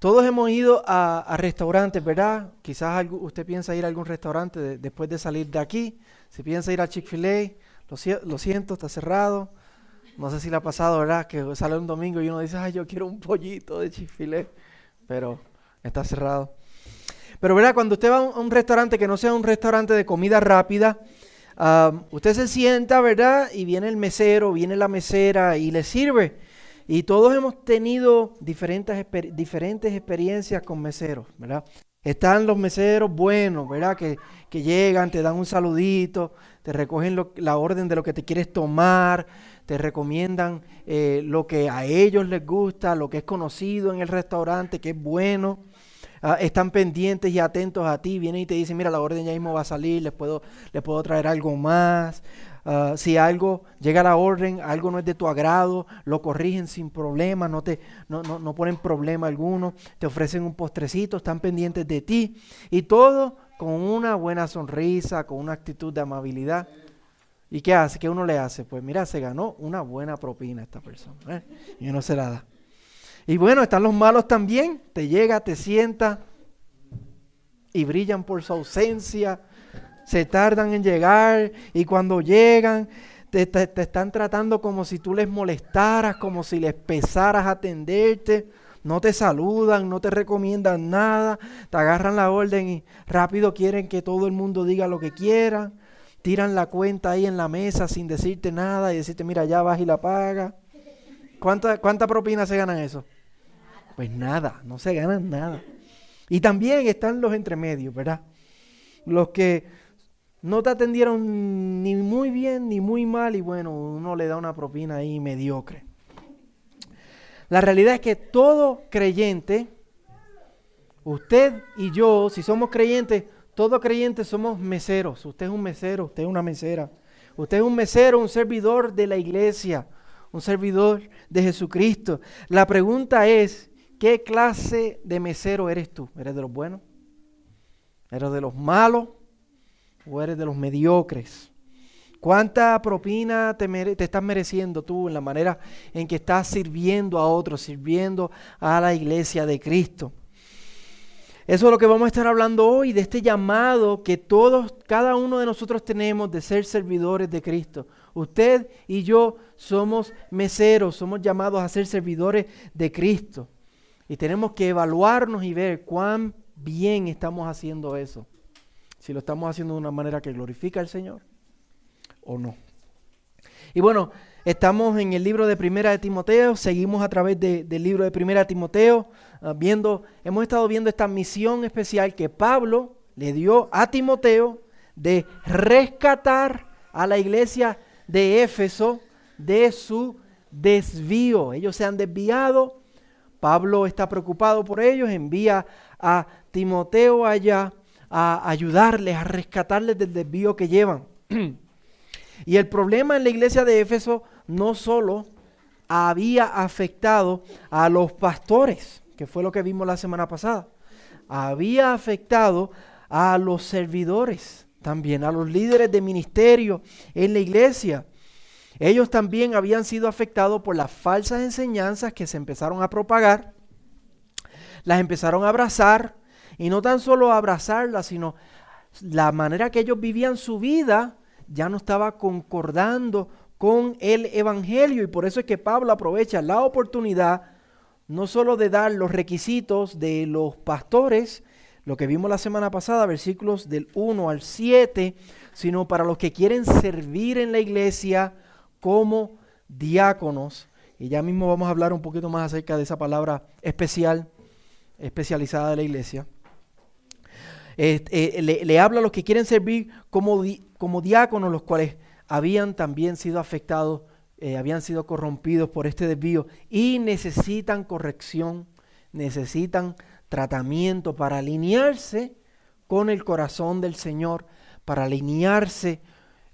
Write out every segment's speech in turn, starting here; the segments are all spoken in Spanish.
Todos hemos ido a, restaurantes, ¿verdad? Quizás usted piensa ir a algún restaurante después de salir de aquí. Si piensa ir a Chick-fil-A, lo, siento, está cerrado. No sé si le ha pasado, ¿verdad? Que sale un domingo y uno dice, ay, yo quiero un pollito de Chick-fil-A. Pero está cerrado. Pero, ¿verdad? Cuando usted va a un, restaurante que no sea un restaurante de comida rápida, usted se sienta, ¿verdad? Y viene el mesero, viene la mesera y le sirve. Y todos hemos tenido diferentes, diferentes experiencias con meseros, ¿verdad? Están los meseros buenos, ¿verdad? Que, llegan, te dan un saludito, te recogen la orden de lo que te quieres tomar, te recomiendan eh, lo que a ellos les gusta, lo que es conocido en el restaurante, que es bueno. Ah, están pendientes y atentos a ti, vienen y te dicen, mira, la orden ya mismo va a salir, les puedo, les puedo traer algo más. Ah, si algo llega a la orden, algo no es de tu agrado, lo corrigen sin problema, no, te, no, no, no ponen problema alguno, te ofrecen un postrecito, están pendientes de ti y todo con una buena sonrisa, con una actitud de amabilidad. ¿Y qué hace? ¿Qué uno le hace? Pues mira, se ganó una buena propina esta persona. ¿eh? Y uno se la da. Y bueno, están los malos también. Te llega, te sienta y brillan por su ausencia se tardan en llegar y cuando llegan te, están tratando como si tú les molestaras, como si les pesaras atenderte. No te saludan, no te recomiendan nada, te agarran la orden y rápido quieren que todo el mundo diga lo que quiera. Tiran la cuenta ahí en la mesa sin decirte nada y decirte, mira, ya vas y la paga. ¿Cuánta, cuánta propina se ganan eso? Pues nada, no se ganan nada. Y también están los entremedios, ¿verdad? Los que no te atendieron ni muy bien ni muy mal y bueno, uno le da una propina ahí mediocre. La realidad es que todo creyente, usted y yo, si somos creyentes, todos creyentes somos meseros. Usted es un mesero, usted es una mesera. Usted es un mesero, un servidor de la iglesia, un servidor de Jesucristo. La pregunta es, ¿qué clase de mesero eres tú? ¿Eres de los buenos? ¿Eres de los malos? O eres de los mediocres? ¿Cuánta propina te, te, estás mereciendo tú en la manera en que estás sirviendo a otros, sirviendo a la iglesia de Cristo? Eso es lo que vamos a estar hablando hoy, de este llamado que todos, cada uno de nosotros tenemos de ser servidores de Cristo. Usted y yo somos meseros, somos llamados a ser servidores de Cristo. Y tenemos que evaluarnos y ver cuán bien estamos haciendo eso si lo estamos haciendo de una manera que glorifica al Señor o no. Y bueno, estamos en el libro de Primera de Timoteo, seguimos a través del libro de Primera de Timoteo, ah, viendo, hemos estado viendo esta misión especial que Pablo le dio a Timoteo de rescatar a la iglesia de Éfeso de su desvío. Ellos se han desviado, Pablo está preocupado por ellos, envía a Timoteo allá a ayudarles, a rescatarles del desvío que llevan. y el problema en la iglesia de Éfeso no solo había afectado a los pastores, que fue lo que vimos la semana pasada, había afectado a los servidores, también a los líderes de ministerio en la iglesia. Ellos también habían sido afectados por las falsas enseñanzas que se empezaron a propagar, las empezaron a abrazar, y no tan solo abrazarla, sino la manera que ellos vivían su vida ya no estaba concordando con el Evangelio. Y por eso es que Pablo aprovecha la oportunidad no solo de dar los requisitos de los pastores, lo que vimos la semana pasada, versículos del 1 al 7, sino para los que quieren servir en la iglesia como diáconos. Y ya mismo vamos a hablar un poquito más acerca de esa palabra especial, especializada de la iglesia. Eh, le, habla a los que quieren servir como, como diáconos, los cuales habían también sido afectados, eh, habían sido corrompidos por este desvío y necesitan corrección, necesitan tratamiento para alinearse con el corazón del Señor, para alinearse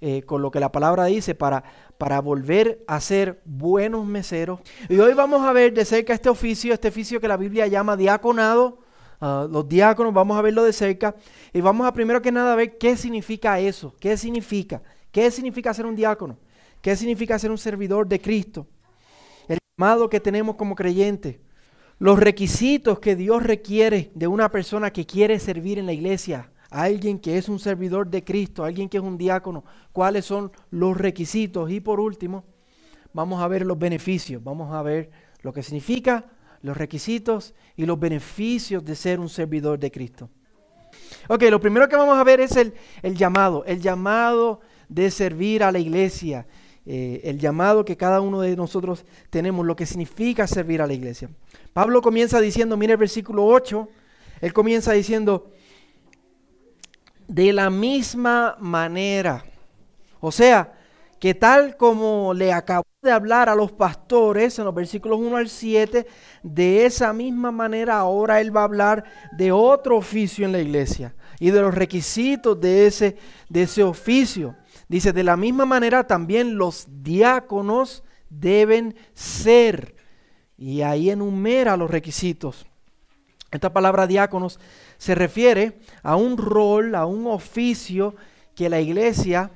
eh, con lo que la palabra dice, para, para volver a ser buenos meseros. Y hoy vamos a ver de cerca este oficio, este oficio que la Biblia llama diaconado, los diáconos, vamos a verlo de cerca y vamos a primero que nada ver qué significa eso, qué significa, qué significa ser un diácono, qué significa ser un servidor de Cristo, el llamado que tenemos como creyentes. los requisitos que Dios requiere de una persona que quiere servir en la iglesia, alguien que es un servidor de Cristo, alguien que es un diácono, cuáles son los requisitos. Y por último, vamos a ver los beneficios, vamos a ver lo que significa, los requisitos y los beneficios de ser un servidor de Cristo. Ok, lo primero que vamos a ver es el, el llamado, el llamado de servir a la iglesia, eh, el llamado que cada uno de nosotros tenemos, lo que significa servir a la iglesia. Pablo comienza diciendo, mire el versículo 8, él comienza diciendo, de la misma manera, o sea, que tal como le acabó de hablar a los pastores en los versículos 1 al 7, de esa misma manera ahora él va a hablar de otro oficio en la iglesia y de los requisitos de ese, de ese oficio. Dice, de la misma manera también los diáconos deben ser. Y ahí enumera los requisitos. Esta palabra diáconos se refiere a un rol, a un oficio que la iglesia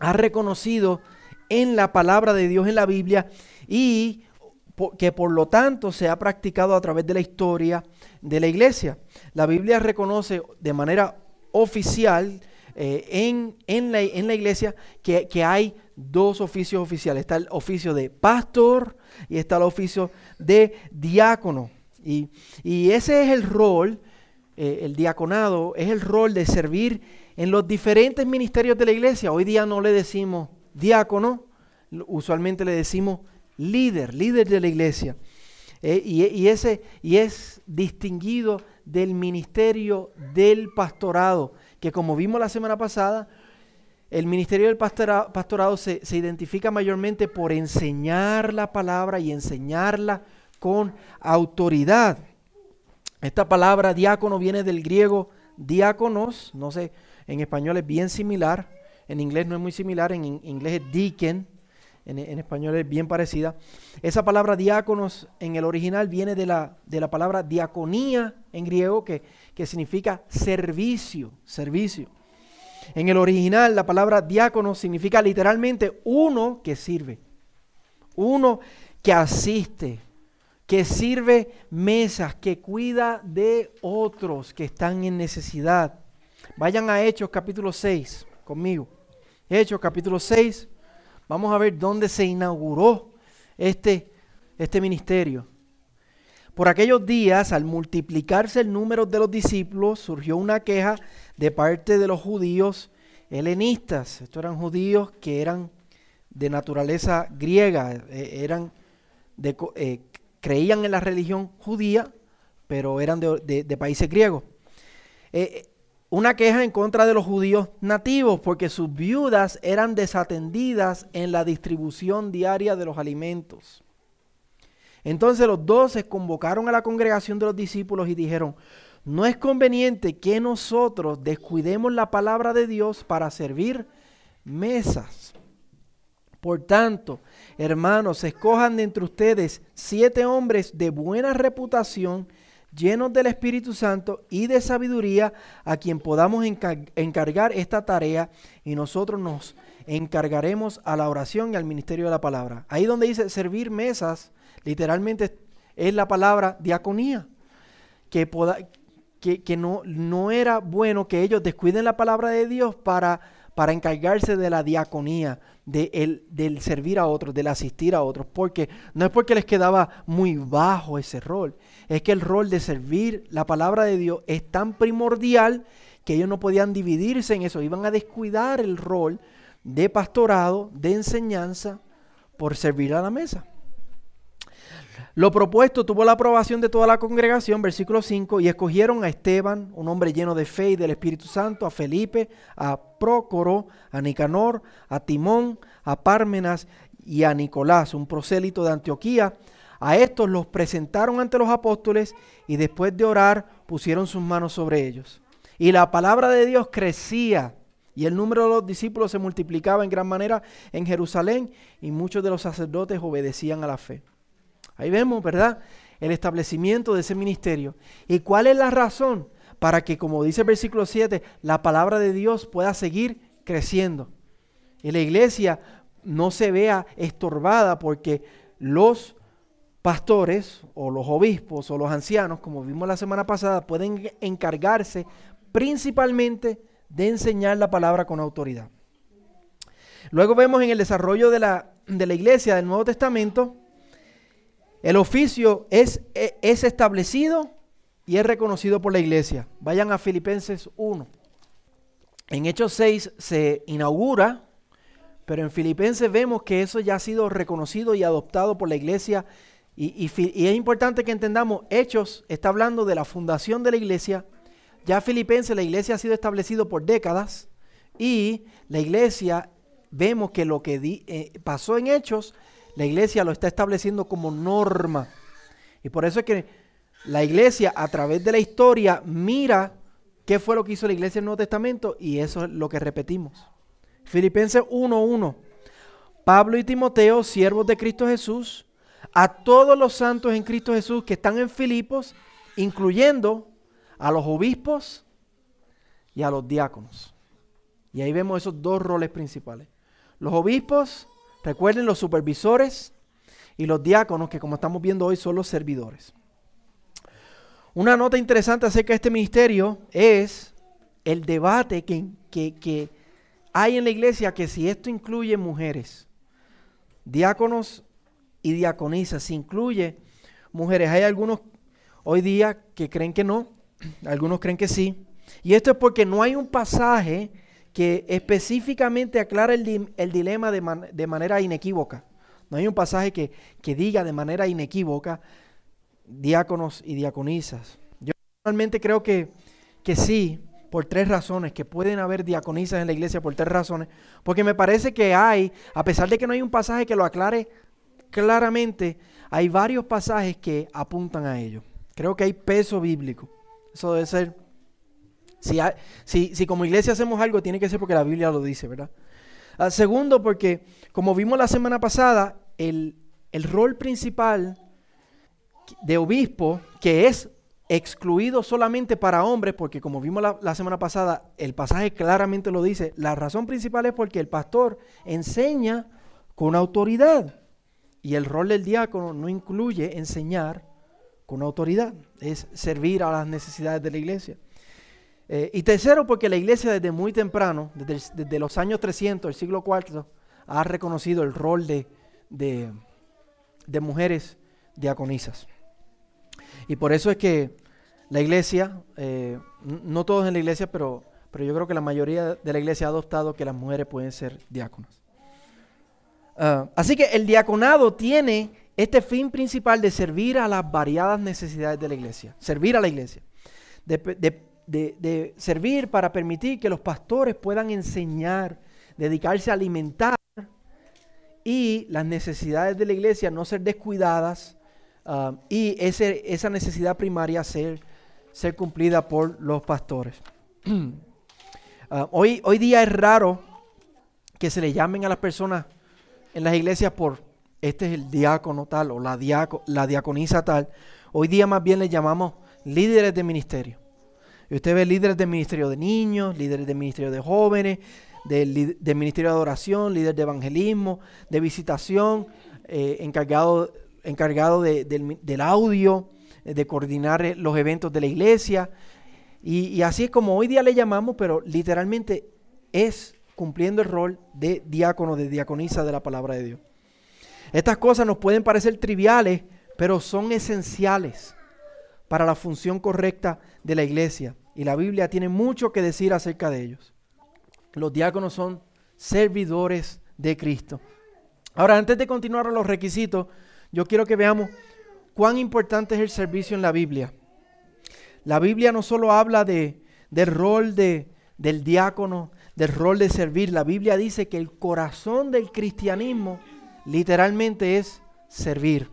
ha reconocido en la palabra de Dios en la Biblia y que por lo tanto se ha practicado a través de la historia de la iglesia. La Biblia reconoce de manera oficial eh, en, la, en, la, iglesia que, que, hay dos oficios oficiales. Está el oficio de pastor y está el oficio de diácono. Y, y ese es el rol, eh, el diaconado, es el rol de servir en los diferentes ministerios de la iglesia. Hoy día no le decimos diácono, usualmente le decimos líder, líder de la iglesia. Eh, y, ese, y es distinguido del ministerio del pastorado, que como vimos la semana pasada, el ministerio del pastorado se, se, identifica mayormente por enseñar la palabra y enseñarla con autoridad. Esta palabra diácono viene del griego diáconos, no sé, en español es bien similar, en inglés no es muy similar, en inglés es deacon, en, español es bien parecida. Esa palabra diáconos en el original viene de la, de la palabra diaconía en griego, que, que significa servicio, servicio. En el original la palabra diácono significa literalmente uno que sirve, uno que asiste, que sirve mesas, que cuida de otros que están en necesidad. Vayan a Hechos capítulo 6 conmigo. Hechos capítulo 6. Vamos a ver dónde se inauguró este, este ministerio. Por aquellos días, al multiplicarse el número de los discípulos, surgió una queja de parte de los judíos helenistas. Estos eran judíos que eran de naturaleza griega, eh, eran de, eh, creían en la religión judía, pero eran de, países griegos. Eh, una queja en contra de los judíos nativos porque sus viudas eran desatendidas en la distribución diaria de los alimentos. Entonces los doce convocaron a la congregación de los discípulos y dijeron, no es conveniente que nosotros descuidemos la palabra de Dios para servir mesas. Por tanto, hermanos, escojan de entre ustedes siete hombres de buena reputación, llenos del Espíritu Santo y de sabiduría, a quien podamos encargar esta tarea y nosotros nos encargaremos a la oración y al ministerio de la palabra. Ahí donde dice servir mesas, literalmente es la palabra diaconía, que, no, no era bueno que ellos descuiden la palabra de Dios para, para encargarse de la diaconía, de el, del servir a otros, del asistir a otros, porque no es porque les quedaba muy bajo ese rol, es que el rol de servir la palabra de Dios es tan primordial que ellos no podían dividirse en eso, iban a descuidar el rol de pastorado, de enseñanza, por servir a la mesa. Lo propuesto tuvo la aprobación de toda la congregación, versículo 5, y escogieron a Esteban, un hombre lleno de fe y del Espíritu Santo, a Felipe, a Prócoro, a Nicanor, a Timón, a Pármenas y a Nicolás, un prosélito de Antioquía. A estos los presentaron ante los apóstoles y después de orar pusieron sus manos sobre ellos. Y la palabra de Dios crecía y el número de los discípulos se multiplicaba en gran manera en Jerusalén y muchos de los sacerdotes obedecían a la fe. Ahí vemos, ¿verdad? El establecimiento de ese ministerio. ¿Y cuál es la razón? Para que, como dice el versículo 7, la palabra de Dios pueda seguir creciendo. Y la iglesia no se vea estorbada porque los pastores o los obispos o los ancianos, como vimos la semana pasada, pueden encargarse principalmente de enseñar la palabra con autoridad. Luego vemos en el desarrollo de la, de la iglesia del Nuevo Testamento, el oficio es, e, es establecido y es reconocido por la iglesia. Vayan a Filipenses 1. En Hechos 6 se inaugura, pero en Filipenses vemos que eso ya ha sido reconocido y adoptado por la iglesia. Y, es importante que entendamos, Hechos está hablando de la fundación de la iglesia. Ya Filipenses, la iglesia ha sido establecido por décadas. Y la iglesia, vemos que lo que eh, pasó en Hechos, la iglesia lo está estableciendo como norma. Y por eso es que la iglesia a través de la historia mira ¿Qué fue lo que hizo la iglesia en el Nuevo Testamento? Y eso es lo que repetimos. Filipenses 1.1. Pablo y Timoteo, siervos de Cristo Jesús, a todos los santos en Cristo Jesús que están en Filipos, incluyendo a los obispos y a los diáconos. Y ahí vemos esos dos roles principales. Los obispos, recuerden los supervisores, y los diáconos, que como estamos viendo hoy son los servidores. Una nota interesante acerca de este ministerio es el debate que, hay en la iglesia que si esto incluye mujeres, diáconos y diaconisas, si incluye mujeres. Hay algunos hoy día que creen que no, algunos creen que sí. Y esto es porque no hay un pasaje que específicamente aclara el, dilema de, de, manera inequívoca. No hay un pasaje que, que diga de manera inequívoca diáconos y diaconisas. Yo realmente creo que, que sí, por tres razones, que pueden haber diaconisas en la iglesia por tres razones, porque me parece que hay, a pesar de que no hay un pasaje que lo aclare claramente, hay varios pasajes que apuntan a ello. Creo que hay peso bíblico. Eso debe ser, si, si, como iglesia hacemos algo, tiene que ser porque la Biblia lo dice, ¿verdad? Ah, segundo, porque como vimos la semana pasada, el rol principal de obispo que es excluido solamente para hombres, porque como vimos la, semana pasada, el pasaje claramente lo dice, la razón principal es porque el pastor enseña con autoridad. Y el rol del diácono no incluye enseñar con autoridad, es servir a las necesidades de la iglesia. Eh, y tercero, porque la iglesia desde muy temprano, desde, los años 300, el siglo IV, ha reconocido el rol de, de, de mujeres diaconisas. Y por eso es que la iglesia, eh, no todos en la iglesia, pero, pero yo creo que la mayoría de la iglesia ha adoptado que las mujeres pueden ser diáconas. Ah, así que el diaconado tiene este fin principal de servir a las variadas necesidades de la iglesia, servir a la iglesia, de servir para permitir que los pastores puedan enseñar, dedicarse a alimentar y las necesidades de la iglesia no ser descuidadas Um, y ese, esa necesidad primaria ser, ser cumplida por los pastores. Uh, hoy, hoy día es raro que se le llamen a las personas en las iglesias por este es el diácono tal o la, la diaconisa tal. Hoy día más bien le llamamos líderes de ministerio. Y usted ve líderes de ministerio de niños, líderes de ministerio de jóvenes, del, ministerio de adoración, líderes de evangelismo, de visitación, eh, encargado encargado del, audio, eh, de coordinar eh, los eventos de la iglesia. Y, así es como hoy día le llamamos, pero literalmente es cumpliendo el rol de diácono, de diaconisa de la palabra de Dios. Estas cosas nos pueden parecer triviales, pero son esenciales para la función correcta de la iglesia. Y la Biblia tiene mucho que decir acerca de ellos. Los diáconos son servidores de Cristo. Ahora, antes de continuar los requisitos, yo quiero que veamos cuán importante es el servicio en la Biblia. La Biblia no solo habla de, del rol de, del diácono, del rol de servir. La Biblia dice que el corazón del cristianismo literalmente es servir.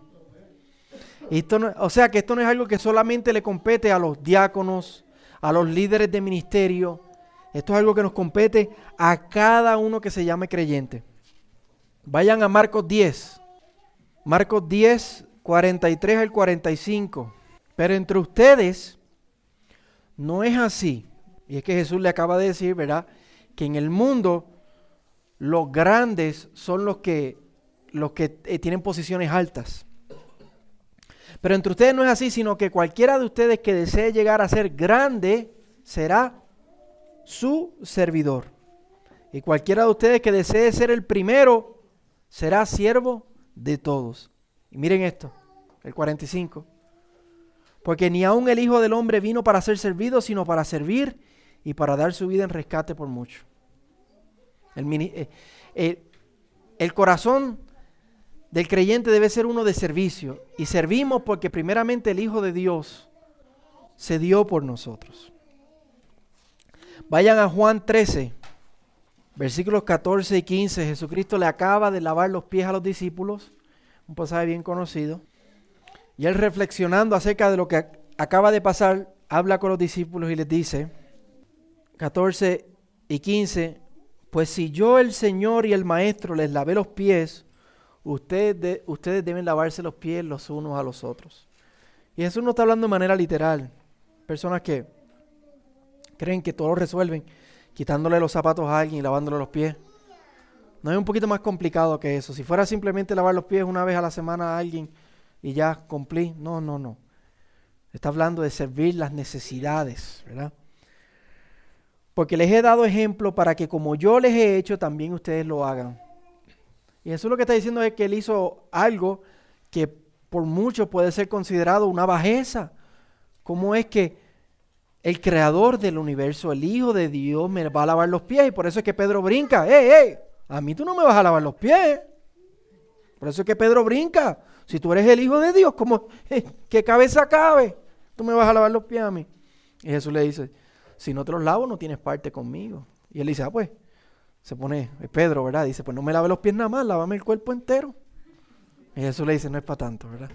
esto o sea que esto no es algo que solamente le compete a los diáconos, a los líderes de ministerio. Esto es algo que nos compete a cada uno que se llame creyente. Vayan a Marcos 10. Marcos 10, 43 al 45. Pero entre ustedes no es así. Y es que Jesús le acaba de decir, ¿verdad? Que en el mundo los grandes son los que, los que eh, tienen posiciones altas. Pero entre ustedes no es así, sino que cualquiera de ustedes que desee llegar a ser grande será su servidor. Y cualquiera de ustedes que desee ser el primero será siervo de todos. Y miren esto, el 45. Porque ni aun el Hijo del Hombre vino para ser servido, sino para servir y para dar su vida en rescate por mucho. El, eh, eh, el corazón del creyente debe ser uno de servicio. Y servimos porque primeramente el Hijo de Dios se dio por nosotros. Vayan a Juan 13, versículos 14 y 15. Jesucristo le acaba de lavar los pies a los discípulos, un pasaje bien conocido. Y él reflexionando acerca de lo que acaba de pasar, habla con los discípulos y les dice, 14 y 15, pues si yo el Señor y el Maestro les lavé los pies, ustedes, ustedes deben lavarse los pies los unos a los otros. Y Jesús no está hablando de manera literal. Personas que creen que todo lo resuelven quitándole los zapatos a alguien y lavándole los pies. No es un poquito más complicado que eso. Si fuera simplemente lavar los pies una vez a la semana a alguien y ya cumplí. No, no, no. Está hablando de servir las necesidades, ¿verdad? Porque les he dado ejemplo para que como yo les he hecho, también ustedes lo hagan. Y eso lo que está diciendo es que él hizo algo que por mucho puede ser considerado una bajeza. ¿Cómo es que el creador del universo, el Hijo de Dios, me va a lavar los pies? Y por eso es que Pedro brinca. ¡Ey, ey! A mí tú no me vas a lavar los pies. Por eso es que Pedro brinca. Si tú eres el Hijo de Dios, ¿cómo, ¿qué cabeza cabe? Tú me vas a lavar los pies a mí. Y Jesús le dice, si no te los lavo, no tienes parte conmigo. Y él dice, ah, pues, se pone, Pedro, ¿verdad? Dice, pues no me lave los pies nada más, lávame el cuerpo entero. Y Jesús le dice, no es para tanto, ¿verdad?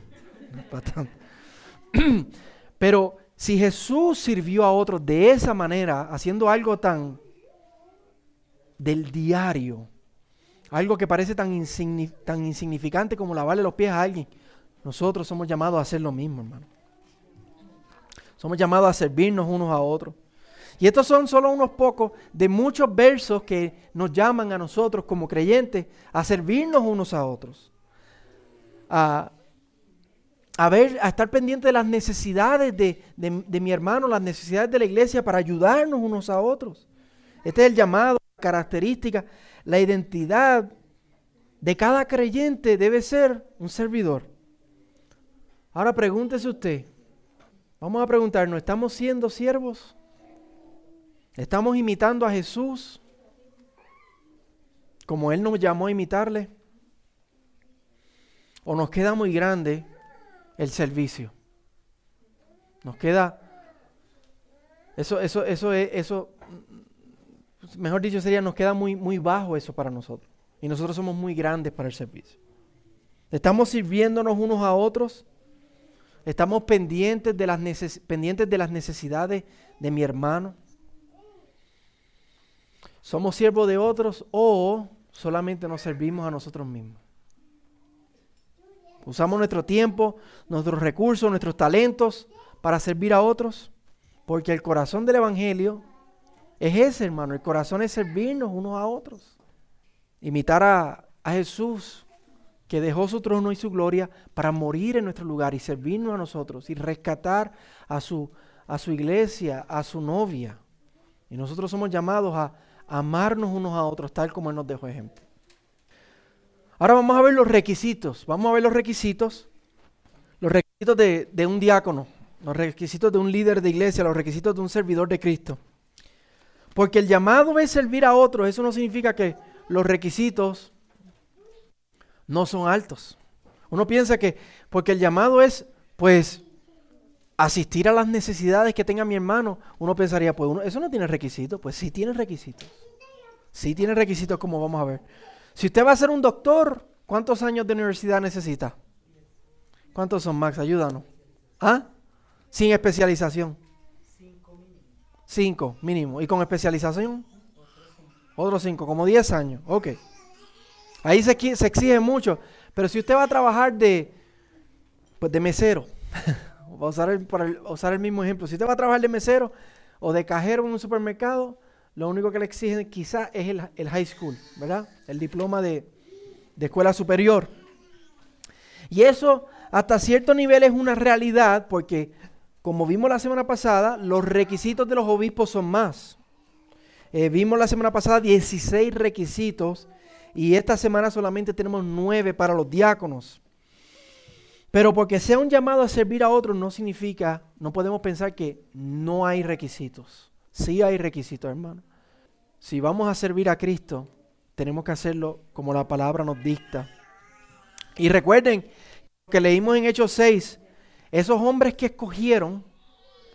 No es para tanto. Pero si Jesús sirvió a otros de esa manera, haciendo algo tan del diario, algo que parece tan, tan insignificante como lavarle los pies a alguien, nosotros somos llamados a hacer lo mismo, hermano. Somos llamados a servirnos unos a otros. Y estos son solo unos pocos de muchos versos que nos llaman a nosotros como creyentes a servirnos unos a otros. A, ver, a estar pendientes de las necesidades de, de, mi hermano, las necesidades de la iglesia para ayudarnos unos a otros. Este es el llamado, la característica, la identidad de cada creyente debe ser un servidor. Ahora pregúntese usted, vamos a preguntarnos, ¿estamos siendo siervos? ¿Estamos imitando a Jesús como Él nos llamó a imitarle? ¿O nos queda muy grande el servicio? Nos queda... Eso, eso, eso, eso, mejor dicho sería, nos queda muy, muy bajo eso para nosotros. Y nosotros somos muy grandes para el servicio. Estamos sirviéndonos unos a otros. Estamos pendientes de las, pendientes de las necesidades de mi hermano. ¿Somos siervos de otros o solamente nos servimos a nosotros mismos? Usamos nuestro tiempo, nuestros recursos, nuestros talentos para servir a otros. Porque el corazón del Evangelio es ese, hermano. El corazón es servirnos unos a otros. Imitar a, a Jesús, que dejó su trono y su gloria para morir en nuestro lugar y servirnos a nosotros y rescatar a su, a su iglesia, a su novia. Y nosotros somos llamados a amarnos unos a otros tal como Él nos dejó ejemplo. Ahora vamos a ver los requisitos. Vamos a ver los requisitos. Los requisitos de, de un diácono, los requisitos de un líder de iglesia, los requisitos de un servidor de Cristo. Porque el llamado es servir a otros. Eso no significa que los requisitos no son altos. Uno piensa que porque el llamado es, pues, asistir a las necesidades que tenga mi hermano, uno pensaría, pues uno, eso no tiene requisitos. Pues sí tiene requisitos. Sí tiene requisitos como vamos a ver. Si usted va a ser un doctor, ¿cuántos años de universidad necesita? ¿Cuántos son, Max? Ayúdanos. ¿Ah? Sin especialización. Cinco mínimo. ¿Y con especialización? Otros cinco, como diez años. Ok. Ahí se, se exige mucho. Pero si usted va a trabajar de, pues de mesero, a usar el, para usar el mismo ejemplo, si usted va a trabajar de mesero o de cajero en un supermercado, lo único que le exigen quizás es el, high school, ¿verdad? El diploma de, escuela superior. Y eso hasta cierto nivel es una realidad porque, como vimos la semana pasada, los requisitos de los obispos son más. Eh, vimos la semana pasada 16 requisitos y esta semana solamente tenemos 9 para los diáconos. Pero porque sea un llamado a servir a otros no significa, no podemos pensar que no hay requisitos. Sí hay requisitos, hermano. Si vamos a servir a Cristo, tenemos que hacerlo como la palabra nos dicta. Y recuerden que leímos en Hechos 6, esos hombres que escogieron,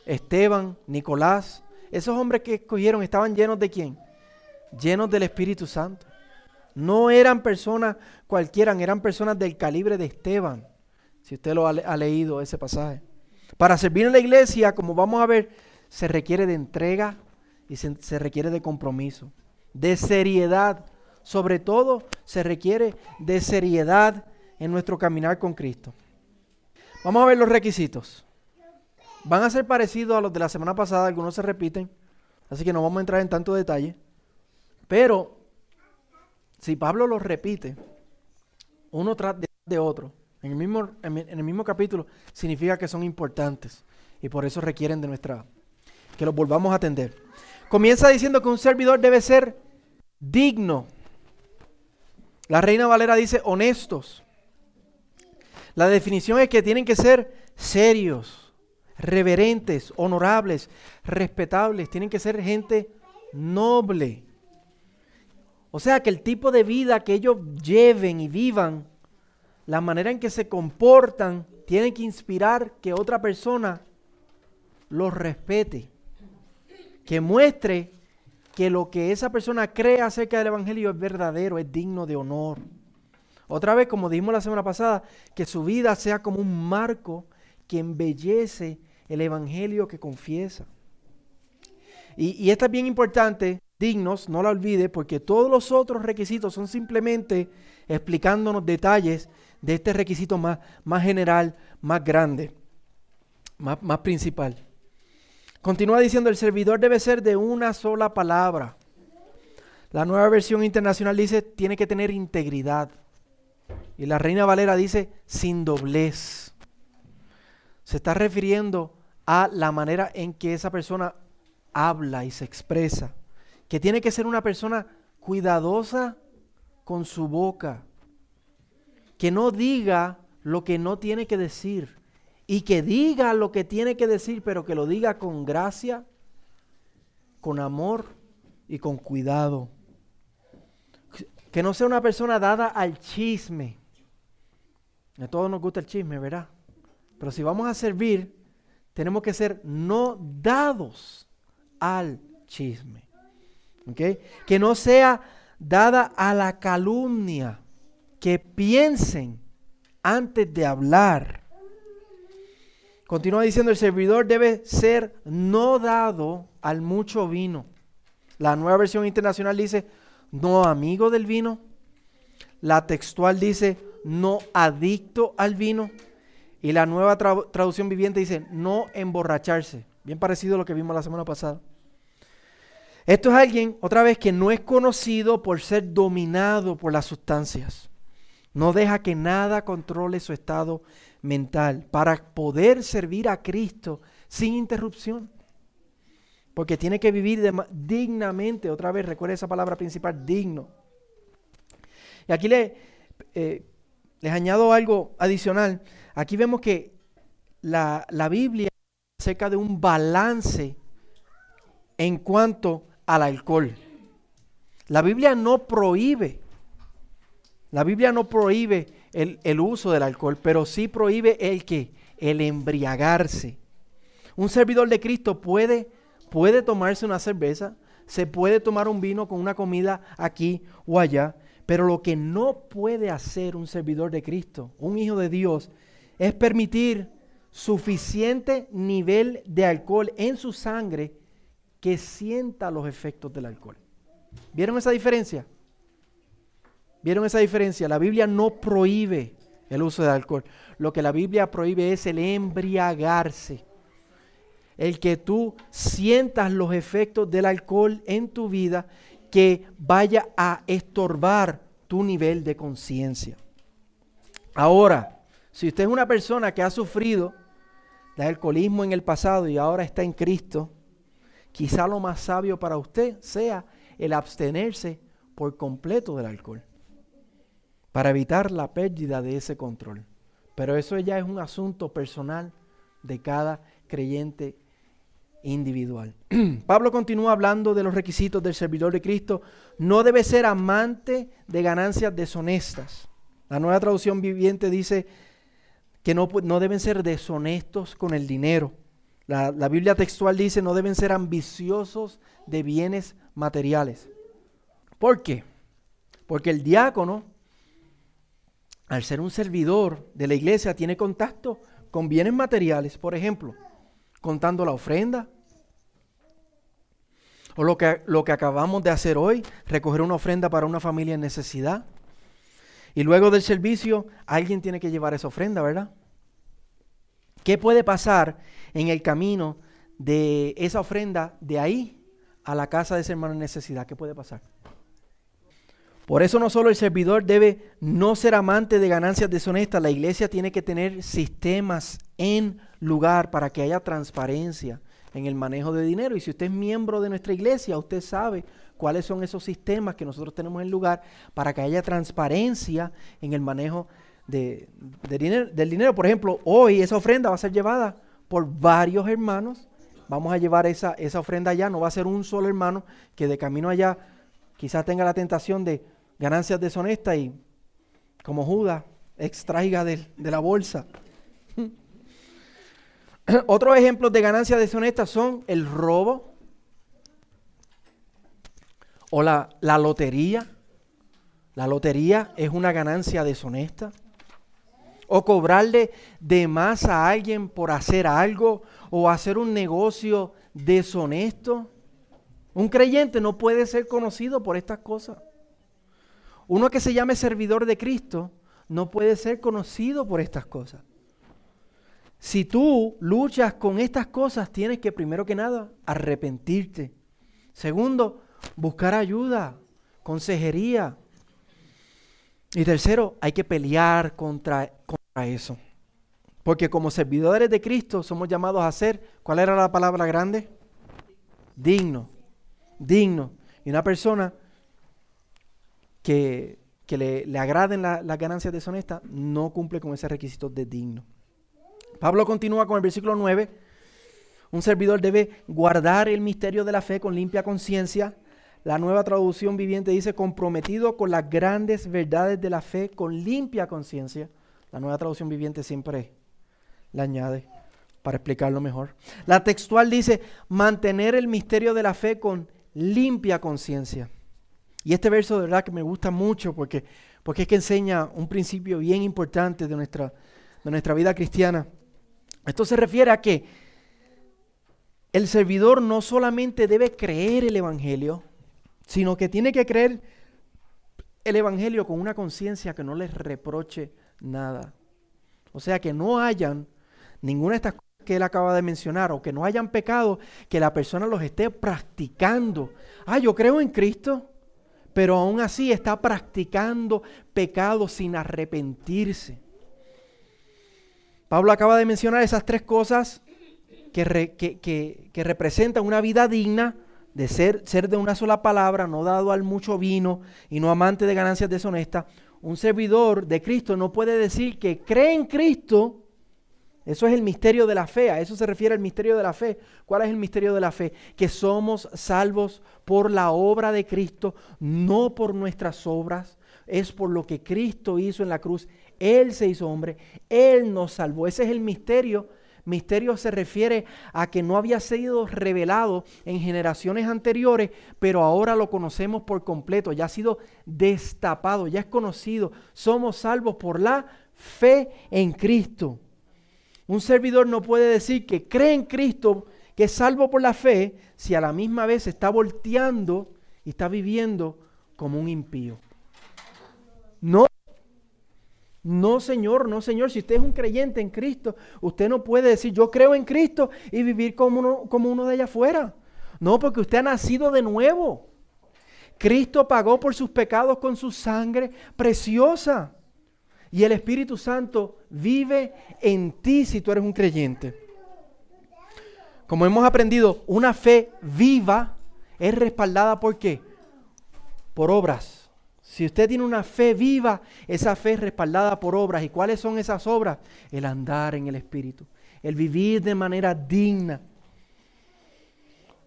Esteban, Nicolás, esos hombres que escogieron estaban llenos de quién? Llenos del Espíritu Santo. No eran personas cualquiera, eran personas del calibre de Esteban si usted lo ha, leído ese pasaje. Para servir en la iglesia, como vamos a ver, se requiere de entrega y se, requiere de compromiso, de seriedad. Sobre todo, se requiere de seriedad en nuestro caminar con Cristo. Vamos a ver los requisitos. Van a ser parecidos a los de la semana pasada, algunos se repiten, así que no vamos a entrar en tanto detalle. Pero, si Pablo los repite, uno tras de otro, en el mismo, en el mismo capítulo, significa que son importantes y por eso requieren de nuestra, que los volvamos a atender. Comienza diciendo que un servidor debe ser digno. La Reina Valera dice honestos. La definición es que tienen que ser serios, reverentes, honorables, respetables, tienen que ser gente noble. O sea que el tipo de vida que ellos lleven y vivan la manera en que se comportan tiene que inspirar que otra persona los respete, que muestre que lo que esa persona cree acerca del Evangelio es verdadero, es digno de honor. Otra vez, como dijimos la semana pasada, que su vida sea como un marco que embellece el Evangelio que confiesa. Y, y esta es bien importante, dignos, no la olvide, porque todos los otros requisitos son simplemente explicándonos detalles de este requisito más, más general, más grande, más, más principal. Continúa diciendo, el servidor debe ser de una sola palabra. La nueva versión internacional dice, tiene que tener integridad. Y la Reina Valera dice, sin doblez. Se está refiriendo a la manera en que esa persona habla y se expresa. Que tiene que ser una persona cuidadosa con su boca, que no diga lo que no tiene que decir y que diga lo que tiene que decir, pero que lo diga con gracia, con amor y con cuidado. Que no sea una persona dada al chisme. A todos nos gusta el chisme, ¿verdad? Pero si vamos a servir, tenemos que ser no dados al chisme. Que no sea dada a la calumnia que piensen antes de hablar. Continúa diciendo, el servidor debe ser no dado al mucho vino. La nueva versión internacional dice, no amigo del vino. La textual dice, no adicto al vino. Y la nueva traducción viviente dice, no emborracharse. Bien parecido a lo que vimos la semana pasada. Esto es alguien, otra vez, que no es conocido por ser dominado por las sustancias. No deja que nada controle su estado mental para poder servir a Cristo sin interrupción. Porque tiene que vivir dignamente. Otra vez, recuerda esa palabra principal, digno. Y aquí le, eh, les añado algo adicional. Aquí vemos que la, la Biblia acerca de un balance en cuanto al alcohol. La Biblia no prohíbe la Biblia no prohíbe el, uso del alcohol, pero sí prohíbe el que, el embriagarse. Un servidor de Cristo puede, puede tomarse una cerveza, se puede tomar un vino con una comida aquí o allá, pero lo que no puede hacer un servidor de Cristo, un hijo de Dios, es permitir suficiente nivel de alcohol en su sangre que sienta los efectos del alcohol. ¿Vieron esa diferencia? ¿Vieron esa diferencia? La Biblia no prohíbe el uso de alcohol. Lo que la Biblia prohíbe es el embriagarse. El que tú sientas los efectos del alcohol en tu vida que vaya a estorbar tu nivel de conciencia. Ahora, Si usted es una persona que ha sufrido de alcoholismo en el pasado y ahora está en Cristo, quizá lo más sabio para usted sea el abstenerse por completo del alcohol para evitar la pérdida de ese control. Pero eso ya es un asunto personal de cada creyente individual. Pablo continúa hablando de los requisitos del servidor de Cristo. No debe ser amante de ganancias deshonestas. La nueva traducción viviente dice que no, no deben ser deshonestos con el dinero. La, la Biblia textual dice no deben ser ambiciosos de bienes materiales. ¿Por qué? Porque el diácono, al ser un servidor de la iglesia, tiene contacto con bienes materiales. Por ejemplo, contando la ofrenda. O lo que, lo que acabamos de hacer hoy, recoger una ofrenda para una familia en necesidad. Y luego del servicio, alguien tiene que llevar esa ofrenda, ¿verdad? ¿Qué puede pasar en el camino de esa ofrenda de ahí a la casa de ese hermano en necesidad? ¿Qué puede pasar? Por eso no solo el servidor debe no ser amante de ganancias deshonestas, la iglesia tiene que tener sistemas en lugar para que haya transparencia en el manejo de dinero. Y si usted es miembro de nuestra iglesia, usted sabe cuáles son esos sistemas que nosotros tenemos en lugar para que haya transparencia en el manejo del dinero. Por ejemplo, hoy esa ofrenda va a ser llevada por varios hermanos. Vamos a llevar esa, esa ofrenda allá, no va a ser un solo hermano que de camino allá quizás tenga la tentación de ganancias deshonestas y como Judas extraiga de, la bolsa. Otros ejemplos de ganancias deshonestas son el robo o la, la lotería. La lotería es una ganancia deshonesta. O cobrarle de más a alguien por hacer algo o hacer un negocio deshonesto. Un creyente no puede ser conocido por estas cosas. Uno que se llame servidor de Cristo no puede ser conocido por estas cosas. Si tú luchas con estas cosas, tienes que primero que nada arrepentirte. Segundo, buscar ayuda, consejería. Y tercero, hay que pelear contra, contra eso. Porque como servidores de Cristo somos llamados a ser, ¿cuál era la palabra grande? Digno, digno. Y una persona que, le, agraden las ganancias deshonestas, no cumple con ese requisito de digno. Pablo continúa con el versículo 9. Un servidor debe guardar el misterio de la fe con limpia conciencia. La nueva traducción viviente dice comprometido con las grandes verdades de la fe con limpia conciencia. La nueva traducción viviente siempre la añade para explicarlo mejor. La textual dice mantener el misterio de la fe con limpia conciencia. Y este verso de verdad que me gusta mucho porque, porque es que enseña un principio bien importante de nuestra, de nuestra vida cristiana. Esto se refiere a que el servidor no solamente debe creer el Evangelio, sino que tiene que creer el Evangelio con una conciencia que no les reproche nada. O sea, que no hayan ninguna de estas cosas que él acaba de mencionar o que no hayan pecado, que la persona los esté practicando. Ah, yo creo en Cristo, pero aún así está practicando pecado sin arrepentirse. Pablo acaba de mencionar esas tres cosas que, que, representan una vida digna de ser, ser de una sola palabra, no dado al mucho vino y no amante de ganancias deshonestas. Un servidor de Cristo no puede decir que cree en Cristo eso es el misterio de la fe, a eso se refiere el misterio de la fe. ¿Cuál es el misterio de la fe? Que somos salvos por la obra de Cristo, no por nuestras obras, es por lo que Cristo hizo en la cruz. Él se hizo hombre, Él nos salvó. Ese es el misterio. Misterio se refiere a que no había sido revelado en generaciones anteriores, pero ahora lo conocemos por completo, ya ha sido destapado, ya es conocido. Somos salvos por la fe en Cristo. Un servidor no puede decir que cree en Cristo, que es salvo por la fe, si a la misma vez está volteando y está viviendo como un impío. No, no Señor, no Señor, si usted es un creyente en Cristo, usted no puede decir yo creo en Cristo y vivir como uno, como uno de allá afuera. No, porque usted ha nacido de nuevo. Cristo pagó por sus pecados con su sangre preciosa. Y el Espíritu Santo vive en ti si tú eres un creyente. Como hemos aprendido, una fe viva es respaldada por qué? Por obras. Si usted tiene una fe viva, esa fe es respaldada por obras. ¿Y cuáles son esas obras? El andar en el Espíritu, el vivir de manera digna.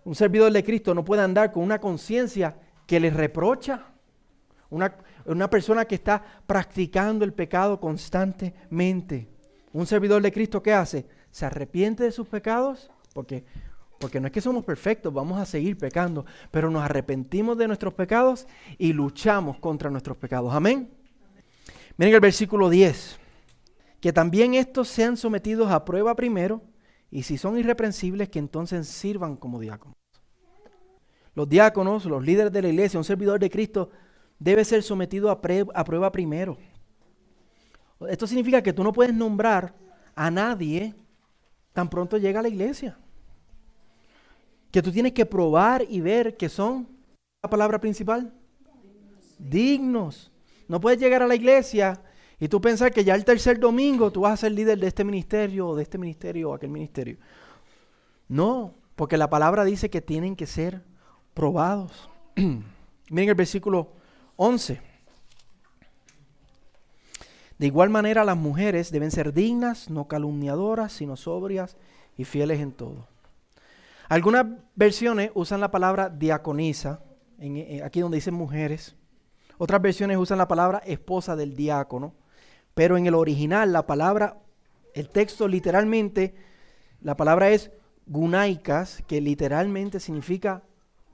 Un servidor de Cristo no puede andar con una conciencia que le reprocha. Una, una persona que está practicando el pecado constantemente. Un servidor de Cristo, ¿qué hace? Se arrepiente de sus pecados, porque porque no es que somos perfectos, vamos a seguir pecando, pero nos arrepentimos de nuestros pecados y luchamos contra nuestros pecados. Amén. Miren el versículo 10. Que también estos sean sometidos a prueba primero, y si son irreprensibles, que entonces sirvan como diáconos. Los diáconos, los líderes de la iglesia, un servidor de Cristo, debe ser sometido a, prueba primero. Esto significa que tú no puedes nombrar a nadie tan pronto llega a la iglesia que tú tienes que probar y ver que son la palabra principal dignos. No puedes llegar a la iglesia y tú pensar que ya el tercer domingo tú vas a ser líder de este ministerio o de este ministerio o aquel ministerio. No, porque la palabra dice que tienen que ser probados. Miren el versículo 11. De igual manera las mujeres deben ser dignas, no calumniadoras, sino sobrias y fieles en todo. Algunas versiones usan la palabra diaconisa, eh, aquí donde dicen mujeres. Otras versiones usan la palabra esposa del diácono. Pero en el original, la palabra, el texto literalmente, la palabra es gunaikas, que literalmente significa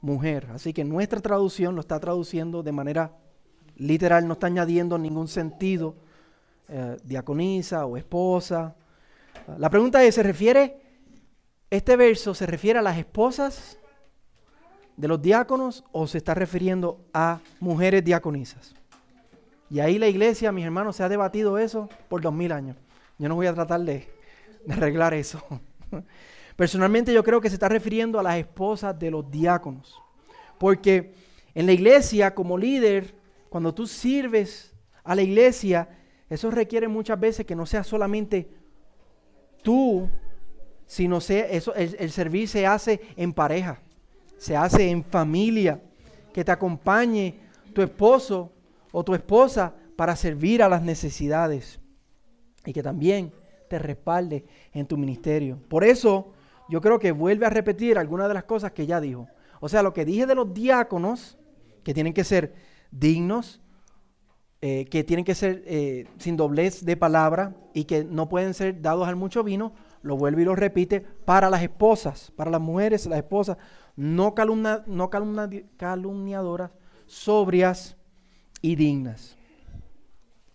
mujer. Así que nuestra traducción lo está traduciendo de manera literal, no está añadiendo ningún sentido, eh, diaconisa o esposa. La pregunta es, ¿se refiere ¿Este verso se refiere a las esposas de los diáconos o se está refiriendo a mujeres diaconisas? Y ahí la iglesia, mis hermanos, se ha debatido eso por dos mil años. Yo no voy a tratar de, arreglar eso. Personalmente yo creo que se está refiriendo a las esposas de los diáconos. Porque en la iglesia, como líder, cuando tú sirves a la iglesia, eso requiere muchas veces que no sea solamente tú sino sea, eso, el, el servir se hace en pareja, se hace en familia, que te acompañe tu esposo o tu esposa para servir a las necesidades y que también te respalde en tu ministerio. Por eso yo creo que vuelve a repetir algunas de las cosas que ya dijo. O sea, lo que dije de los diáconos, que tienen que ser dignos, eh, que tienen que ser eh, sin doblez de palabra y que no pueden ser dados al mucho vino, lo vuelve y lo repite, para las esposas, para las mujeres, las esposas, no, no calumniadoras, sobrias y dignas.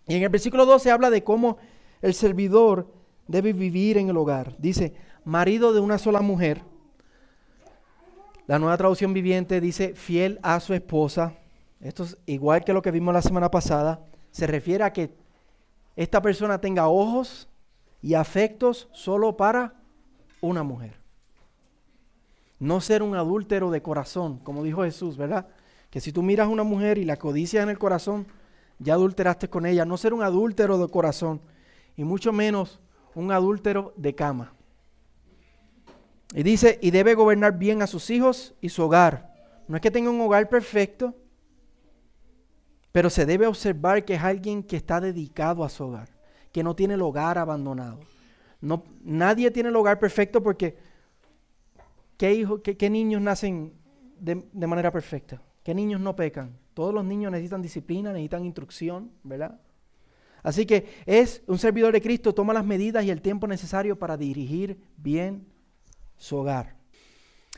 Y en el versículo 12 habla de cómo el servidor debe vivir en el hogar. Dice, marido de una sola mujer. La nueva traducción viviente dice, fiel a su esposa. Esto es igual que lo que vimos la semana pasada. Se refiere a que esta persona tenga ojos y afectos solo para una mujer. No ser un adúltero de corazón, como dijo Jesús, ¿verdad? Que si tú miras a una mujer y la codicias en el corazón, ya adulteraste con ella. No ser un adúltero de corazón y mucho menos un adúltero de cama. Y dice, y debe gobernar bien a sus hijos y su hogar. No es que tenga un hogar perfecto, pero se debe observar que es alguien que está dedicado a su hogar que no tiene el hogar abandonado. No, nadie tiene el hogar perfecto porque ¿qué, qué, niños nacen de, de, manera perfecta? ¿Qué niños no pecan? Todos los niños necesitan disciplina, necesitan instrucción, ¿verdad? Así que es un servidor de Cristo, toma las medidas y el tiempo necesario para dirigir bien su hogar.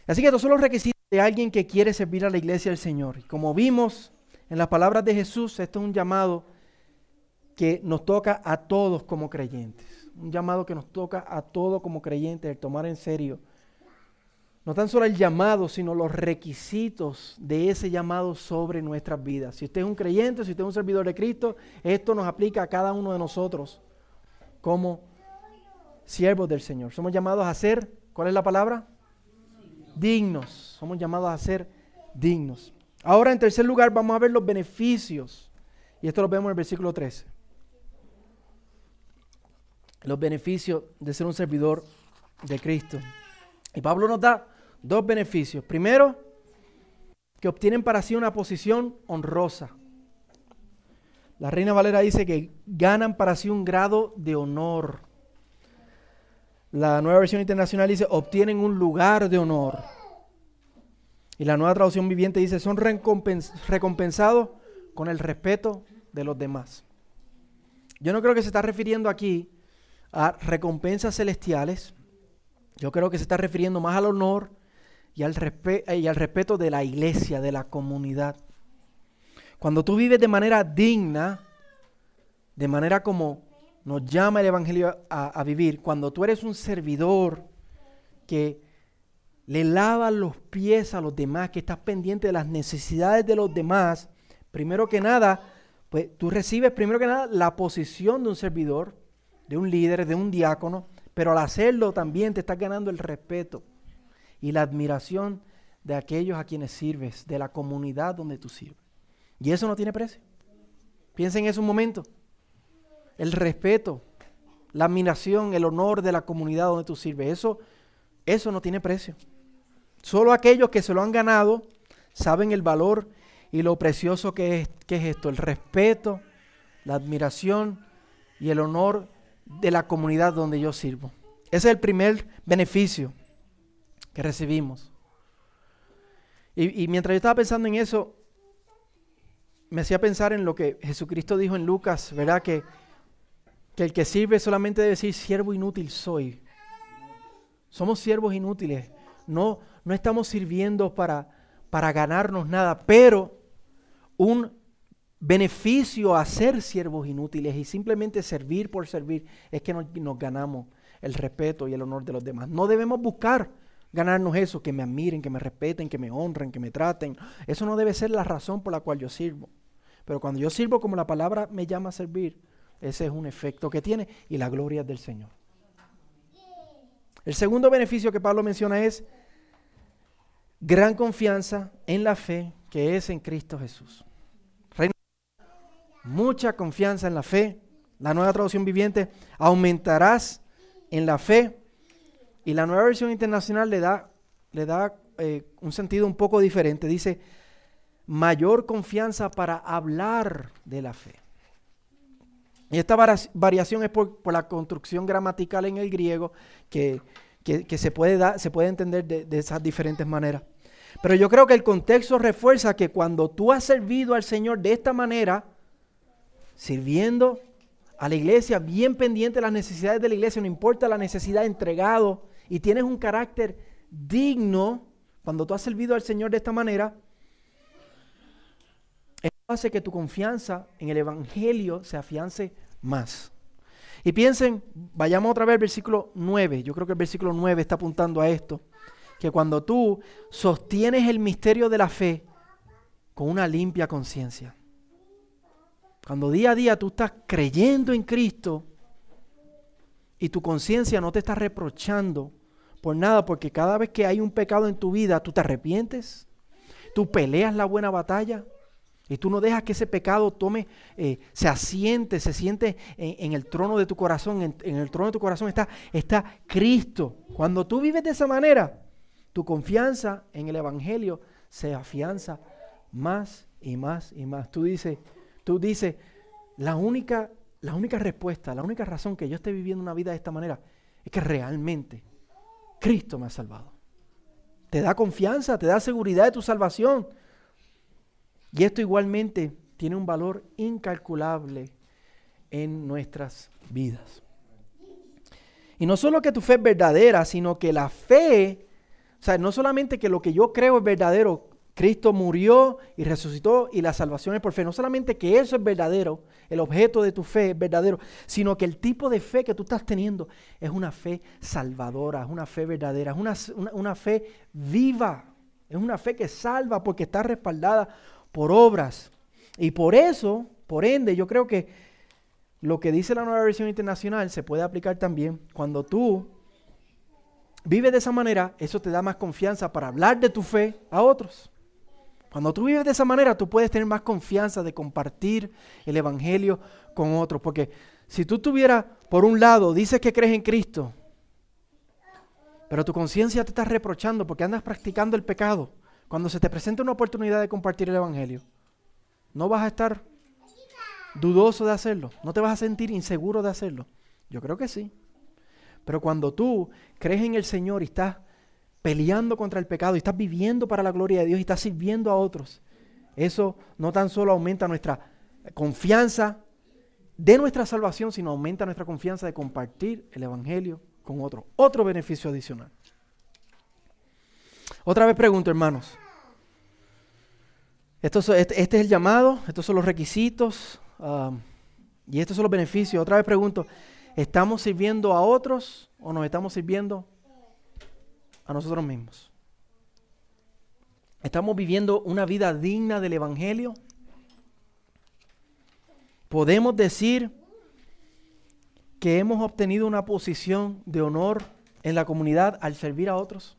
Así que estos son los requisitos de alguien que quiere servir a la iglesia del Señor. Como vimos en las palabras de Jesús, esto es un llamado que nos toca a todos como creyentes. Un llamado que nos toca a todos como creyentes, el tomar en serio. No tan solo el llamado, sino los requisitos de ese llamado sobre nuestras vidas. Si usted es un creyente, si usted es un servidor de Cristo, esto nos aplica a cada uno de nosotros como siervos del Señor. Somos llamados a ser, ¿cuál es la palabra? Dignos. Somos llamados a ser dignos. Ahora, en tercer lugar, vamos a ver los beneficios. Y esto lo vemos en el versículo 13. los beneficios de ser un servidor de Cristo. Y Pablo nos da dos beneficios. Primero, que obtienen para sí una posición honrosa. La Reina Valera dice que ganan para sí un grado de honor. La nueva versión internacional dice obtienen un lugar de honor. Y la nueva traducción viviente dice son recompensados con el respeto de los demás. Yo no creo que se está refiriendo aquí a recompensas celestiales. Yo creo que se está refiriendo más al honor y al, y al respeto de la iglesia, de la comunidad. Cuando tú vives de manera digna, de manera como nos llama el Evangelio a, vivir, cuando tú eres un servidor que le lava los pies a los demás, que estás pendiente de las necesidades de los demás, primero que nada, pues tú recibes primero que nada la posición de un servidor, de un líder, de un diácono, pero al hacerlo también te estás ganando el respeto y la admiración de aquellos a quienes sirves, de la comunidad donde tú sirves. Y eso no tiene precio. Piensa en eso un momento. El respeto, la admiración, el honor de la comunidad donde tú sirves, eso, eso no tiene precio. Solo aquellos que se lo han ganado saben el valor y lo precioso que es, que es esto, el respeto, la admiración y el honor de la comunidad donde yo sirvo. Ese es el primer beneficio que recibimos. Y, mientras yo estaba pensando en eso, me hacía pensar en lo que Jesucristo dijo en Lucas, ¿verdad? Que, que el que sirve solamente debe decir, siervo inútil soy. Somos siervos inútiles. No, no estamos sirviendo para, para ganarnos nada, pero un beneficio a ser siervos inútiles y simplemente servir por servir es que nos, ganamos el respeto y el honor de los demás. No debemos buscar ganarnos eso, que me admiren, que me respeten, que me honren, que me traten. Eso no debe ser la razón por la cual yo sirvo. Pero cuando yo sirvo como la palabra me llama a servir, ese es un efecto que tiene y la gloria del Señor. El segundo beneficio que Pablo menciona es gran confianza en la fe que es en Cristo Jesús mucha confianza en la fe. La nueva traducción viviente, aumentarás en la fe. Y la nueva versión internacional le da, le da eh, un sentido un poco diferente. Dice, mayor confianza para hablar de la fe. Y esta variación es por, la construcción gramatical en el griego que, se, puede se puede entender de, de esas diferentes maneras. Pero yo creo que el contexto refuerza que cuando tú has servido al Señor de esta manera, sirviendo a la iglesia, bien pendiente de las necesidades de la iglesia, no importa la necesidad, entregado, y tienes un carácter digno, cuando tú has servido al Señor de esta manera, eso hace que tu confianza en el Evangelio se afiance más. Y piensen, vayamos otra vez al versículo 9, yo creo que el versículo 9 está apuntando a esto, que cuando tú sostienes el misterio de la fe con una limpia conciencia, cuando día a día tú estás creyendo en Cristo y tu conciencia no te está reprochando por nada, porque cada vez que hay un pecado en tu vida, tú te arrepientes, tú peleas la buena batalla y tú no dejas que ese pecado tome, eh, se asiente, se siente en, el trono de tu corazón. En, en, el trono de tu corazón está, está Cristo. Cuando tú vives de esa manera, tu confianza en el Evangelio se afianza más y más y más. Tú dices, Tú dices, la única, la única respuesta, la única razón que yo esté viviendo una vida de esta manera es que realmente Cristo me ha salvado. Te da confianza, te da seguridad de tu salvación. Y esto igualmente tiene un valor incalculable en nuestras vidas. Y no solo que tu fe es verdadera, sino que la fe, o sea, no solamente que lo que yo creo es verdadero, Cristo murió y resucitó y la salvación es por fe. No solamente que eso es verdadero, el objeto de tu fe es verdadero, sino que el tipo de fe que tú estás teniendo es una fe salvadora, es una fe verdadera, es una, una fe viva, es una fe que salva porque está respaldada por obras. Y por eso, por ende, yo creo que lo que dice la nueva versión internacional se puede aplicar también cuando tú vives de esa manera, eso te da más confianza para hablar de tu fe a otros. Cuando tú vives de esa manera, tú puedes tener más confianza de compartir el Evangelio con otros. Porque Si tú tuvieras, por un lado, dices que crees en Cristo, pero tu conciencia te está reprochando porque andas practicando el pecado, cuando se te presenta una oportunidad de compartir el Evangelio, no vas a estar dudoso de hacerlo, no te vas a sentir inseguro de hacerlo. Yo creo que sí. Pero cuando tú crees en el Señor y estás peleando contra el pecado y estás viviendo para la gloria de Dios y estás sirviendo a otros, eso no tan solo aumenta nuestra confianza de nuestra salvación, sino aumenta nuestra confianza de compartir el Evangelio con otros. Otro beneficio adicional. Otra vez pregunto, hermanos. Esto, este, este, es el llamado, estos son los requisitos um, y estos son los beneficios. Otra vez pregunto, ¿estamos sirviendo a otros o nos estamos sirviendo a nosotros mismos? ¿Estamos viviendo una vida digna del Evangelio? ¿Podemos decir que hemos obtenido una posición de honor en la comunidad al servir a otros?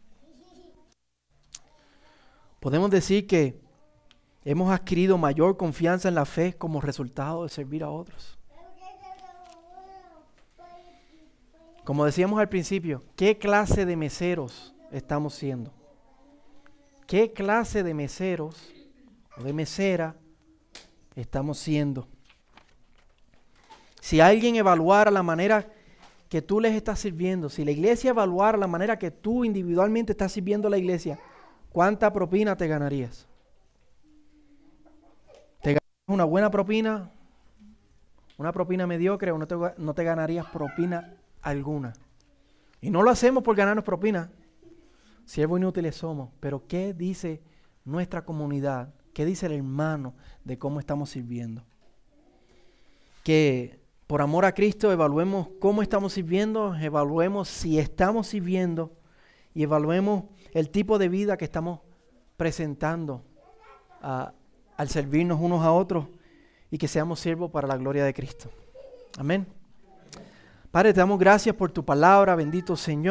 Podemos decir que hemos adquirido mayor confianza en la fe como resultado de servir a otros. Como decíamos al principio, ¿qué clase de meseros estamos siendo? ¿Qué clase de meseros o de mesera estamos siendo? Si alguien evaluara la manera que tú les estás sirviendo, si la iglesia evaluara la manera que tú individualmente estás sirviendo a la iglesia, ¿cuánta propina te ganarías? ¿Te ganarías una buena propina? ¿Una propina mediocre no te, no te ganarías propina alguna? Y no lo hacemos por ganarnos propina. Siervos inútiles somos. Pero ¿qué dice nuestra comunidad? ¿Qué dice el hermano de cómo estamos sirviendo? Que por amor a Cristo, evaluemos cómo estamos sirviendo, evaluemos si estamos sirviendo y evaluemos el tipo de vida que estamos presentando al servirnos unos a otros y que seamos siervos para la gloria de Cristo. Amén. Padre, te damos gracias por tu palabra, bendito Señor.